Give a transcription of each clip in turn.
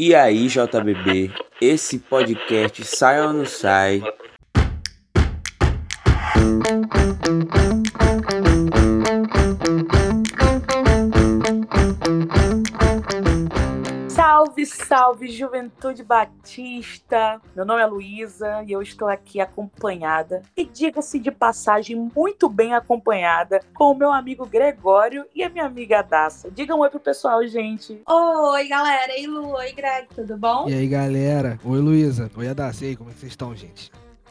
E aí, JBB, esse podcast sai ou não sai? Salve, salve, Juventude Batista! Meu nome é Luísa e eu estou aqui acompanhada, e diga-se de passagem, muito bem acompanhada, com o meu amigo Gregório e a minha amiga Daça. Diga um oi pro pessoal, gente. Oi, galera. Ei, Lu. Oi, Greg. Tudo bom? E aí, galera? Oi, Luísa. Oi, Adassa. E aí, como é que vocês estão, gente?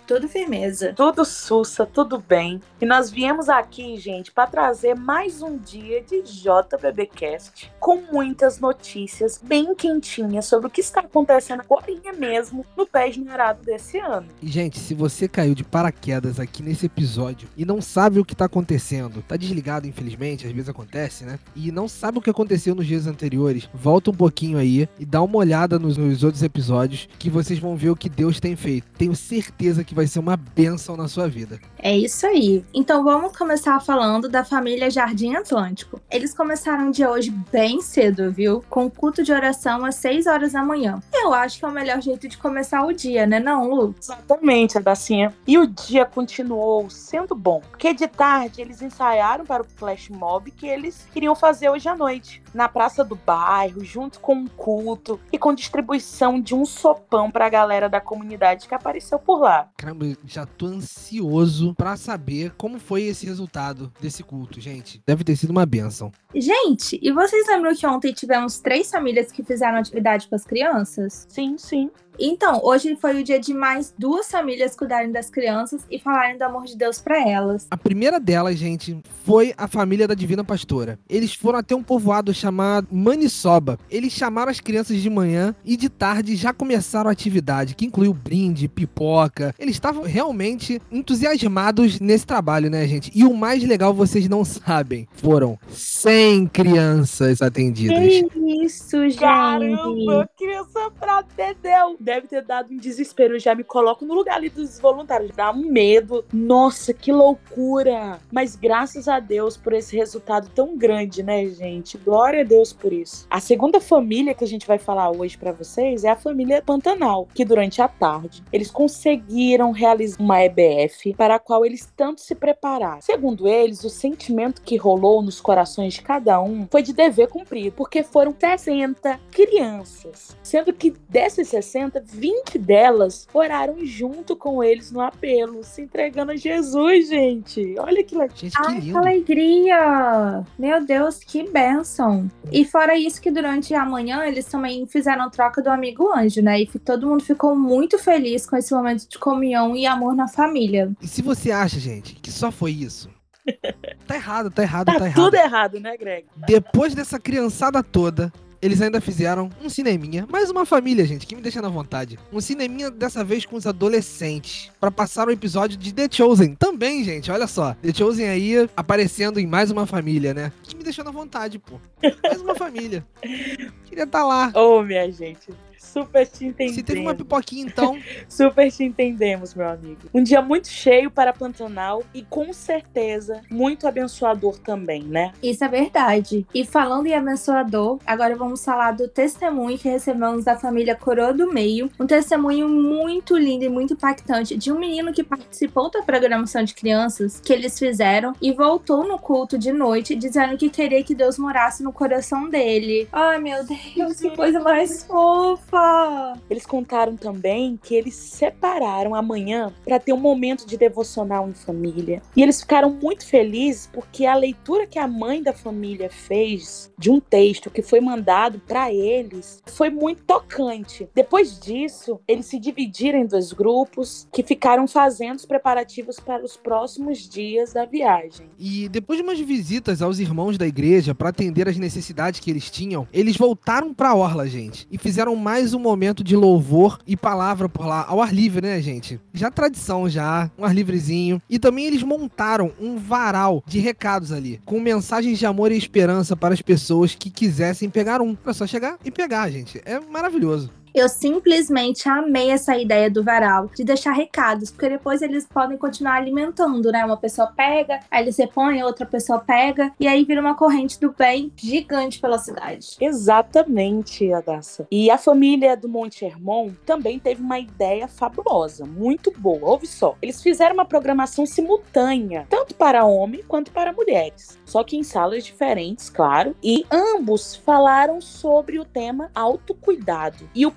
Tudo firmeza. Tudo sussa, tudo bem. E nós viemos aqui, gente, para trazer mais um dia de JBBcast com muitas notícias bem quentinhas sobre o que está acontecendo agora mesmo no pé esmerado desse ano. E, gente, se você caiu de paraquedas aqui nesse episódio e não sabe o que tá acontecendo, tá desligado, infelizmente, às vezes acontece, né? E não sabe o que aconteceu nos dias anteriores, volta um pouquinho aí e dá uma olhada nos, nos outros episódios que vocês vão ver o que Deus tem feito. Tenho certeza que vai ser uma bênção na sua vida. É isso aí. Então vamos começar falando da família Jardim Atlântico. Eles começaram o dia hoje bem cedo, viu? Com culto de oração às 6 horas da manhã. Eu acho que é o melhor jeito de começar o dia, né não, Lu? Exatamente, Adacinha. E o dia continuou sendo bom, porque de tarde eles ensaiaram para o flash mob que eles queriam fazer hoje à noite, na praça do bairro, junto com um culto e com distribuição de um sopão para a galera da comunidade que apareceu por lá. Caramba, já tô ansioso pra saber como foi esse resultado desse culto, gente. Deve ter sido uma benção. Gente, e vocês lembram que ontem tivemos três famílias que fizeram atividade com as crianças? Sim, sim. Então, hoje foi o dia de mais duas famílias cuidarem das crianças e falarem do amor de Deus para elas. A primeira delas, gente, foi a família da Divina Pastora. Eles foram até um povoado chamado Maniçoba. Eles chamaram as crianças de manhã e de tarde já começaram a atividade, que incluiu brinde, pipoca. Eles estavam realmente entusiasmados nesse trabalho, né, gente? E o mais legal, vocês não sabem, foram 100 crianças atendidas. Que isso, gente! Caramba, criança pra dedéu! Deve ter dado um desespero. Eu já me coloco no lugar ali dos voluntários. Dá um medo. Nossa, que loucura! Mas graças a Deus por esse resultado tão grande, né, gente? Glória a Deus por isso. A segunda família que a gente vai falar hoje para vocês é a família Pantanal, que durante a tarde eles conseguiram realizar uma EBF para a qual eles tanto se prepararam. Segundo eles, o sentimento que rolou nos corações de cada um foi de dever cumprido, porque foram 60 crianças, sendo que dessas 60, 20 delas oraram junto com eles no apelo, se entregando a Jesus, gente. Olha que legal. Gente, que Ai, que lindo. alegria! Meu Deus, que bênção! E fora isso que durante a manhã eles também fizeram troca do amigo anjo, né? E todo mundo ficou muito feliz com esse momento de comunhão e amor na família. E se você acha, gente, que só foi isso, tá errado, tá errado, Tá tá errado. tudo errado, né, Greg? Depois dessa criançada toda, eles ainda fizeram um cineminha. Mais uma família, gente, que me deixa na vontade. Um cineminha dessa vez com os adolescentes. Pra passar o episódio de The Chosen. Também, gente, olha só. The Chosen aí aparecendo em mais uma família, né? Que me deixou na vontade, pô. Mais uma família. Queria estar lá. Ô, minha gente. Super te entendemos. Se teve uma pipoquinha, então. Super te entendemos, meu amigo. Um dia muito cheio para Pantanal e com certeza muito abençoador também, né? Isso é verdade. E falando em abençoador, agora vamos falar do testemunho que recebemos da família Coroa do Meio. Um testemunho muito lindo e muito impactante de um menino que participou da programação de crianças que eles fizeram e voltou no culto de noite dizendo que queria que Deus morasse no coração dele. Ai, meu Deus, que coisa mais fofa! Eles contaram também que eles separaram amanhã para ter um momento de devocional em família. E eles ficaram muito felizes porque a leitura que a mãe da família fez de um texto que foi mandado para eles foi muito tocante. Depois disso, eles se dividiram em dois grupos que ficaram fazendo os preparativos para os próximos dias da viagem. E depois de umas visitas aos irmãos da igreja para atender as necessidades que eles tinham, eles voltaram pra orla, gente, e fizeram mais um momento de louvor e palavra por lá, ao ar livre, né, gente? Já tradição já, um ar livrezinho. E também eles montaram um varal de recados ali, com mensagens de amor e esperança para as pessoas que quisessem pegar um. Era só chegar e pegar, gente. É maravilhoso. Eu simplesmente amei essa ideia do varal, de deixar recados, porque depois eles podem continuar alimentando, né? Uma pessoa pega, aí eles repõem, outra pessoa pega, e aí vira uma corrente do bem gigante pela cidade. Exatamente, Adassa. E a família do Monte Hermon também teve uma ideia fabulosa, muito boa. Ouve só. Eles fizeram uma programação simultânea, tanto para homem quanto para mulheres. Só que em salas diferentes, claro. E ambos falaram sobre o tema autocuidado e o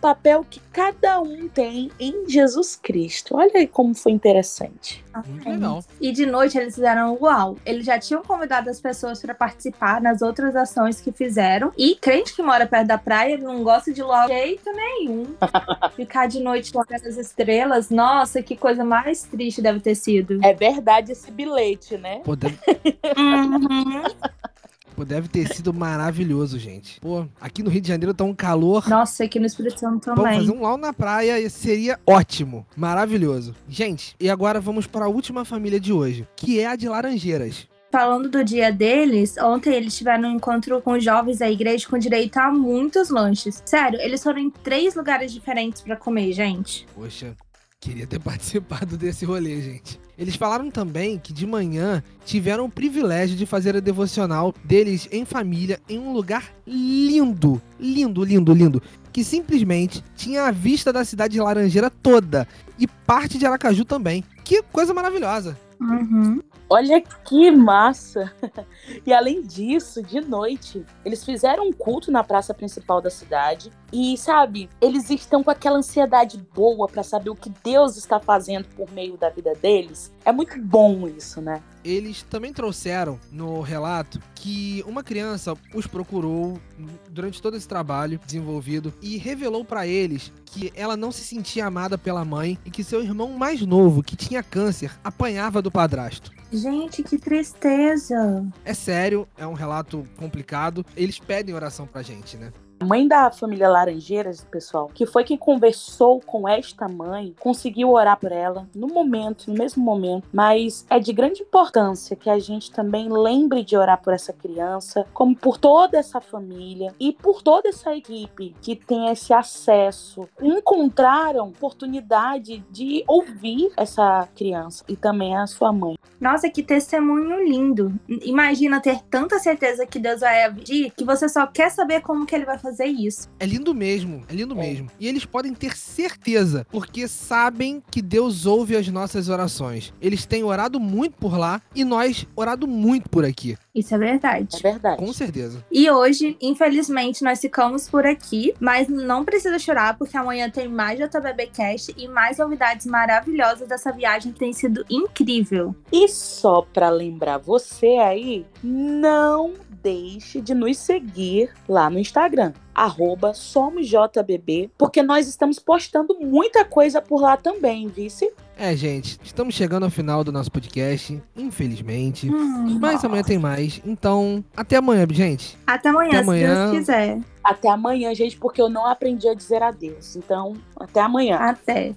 que cada um tem em Jesus Cristo. Olha aí como foi interessante. Muito legal. E de noite eles fizeram uau. Eles já tinham convidado as pessoas para participar nas outras ações que fizeram. E crente que mora perto da praia não gosta de logo jeito nenhum. Ficar de noite lá nas estrelas, nossa, que coisa mais triste deve ter sido. É verdade esse bilhete, né? Deve, Uhum. Pô, deve ter sido maravilhoso, gente. Pô, aqui no Rio de Janeiro tá um calor. Nossa, aqui no Espírito Santo Vamos também. fazer um lau na praia seria ótimo. Maravilhoso. Gente, e agora vamos para a última família de hoje, que é a de Laranjeiras. Falando do dia deles, ontem eles tiveram um encontro com jovens da igreja com direito a muitos lanches. Sério, eles foram em três lugares diferentes pra comer, gente. Poxa, queria ter participado desse rolê, gente. Eles falaram também que de manhã tiveram o privilégio de fazer a devocional deles em família em um lugar lindo, lindo, lindo, lindo, que simplesmente tinha a vista da cidade de Laranjeira toda e parte de Aracaju também. Que coisa maravilhosa. Uhum. Olha que massa! E além disso, de noite, eles fizeram um culto na praça principal da cidade. E, sabe, eles estão com aquela ansiedade boa pra saber o que Deus está fazendo por meio da vida deles. É muito bom isso, né? Eles também trouxeram no relato que uma criança os procurou durante todo esse trabalho desenvolvido e revelou pra eles que ela não se sentia amada pela mãe e que seu irmão mais novo, que tinha câncer, apanhava do padrasto. Gente, que tristeza. É sério, é um relato complicado. Eles pedem oração pra gente, né? Mãe da família Laranjeiras, pessoal, que foi quem conversou com esta mãe, conseguiu orar por ela no momento, no mesmo momento. Mas é de grande importância que a gente também lembre de orar por essa criança, como por toda essa família e por toda essa equipe que tem esse acesso. Encontraram oportunidade de ouvir essa criança e também a sua mãe. Nossa, que testemunho lindo. Imagina ter tanta certeza que Deus vai agir que você só quer saber como que ele vai fazer isso. É lindo mesmo, é lindo É. mesmo. E eles podem ter certeza, porque sabem que Deus ouve as nossas orações. Eles têm orado muito por lá e nós orado muito por aqui. Isso é verdade. É verdade. Com certeza. E hoje, infelizmente, nós ficamos por aqui, mas não precisa chorar, porque amanhã tem mais JBB Cast e mais novidades maravilhosas dessa viagem que tem sido incrível. E só pra lembrar você aí, não deixe de nos seguir lá no Instagram, arroba SomosJBB, porque nós estamos postando muita coisa por lá também, vice? É, gente, estamos chegando ao final do nosso podcast, infelizmente. Hum. Mas amanhã tem mais. Então, até amanhã, gente. Até amanhã, Até se amanhã. Deus quiser. Até amanhã, gente, porque eu não aprendi a dizer adeus. Então, até amanhã. Até.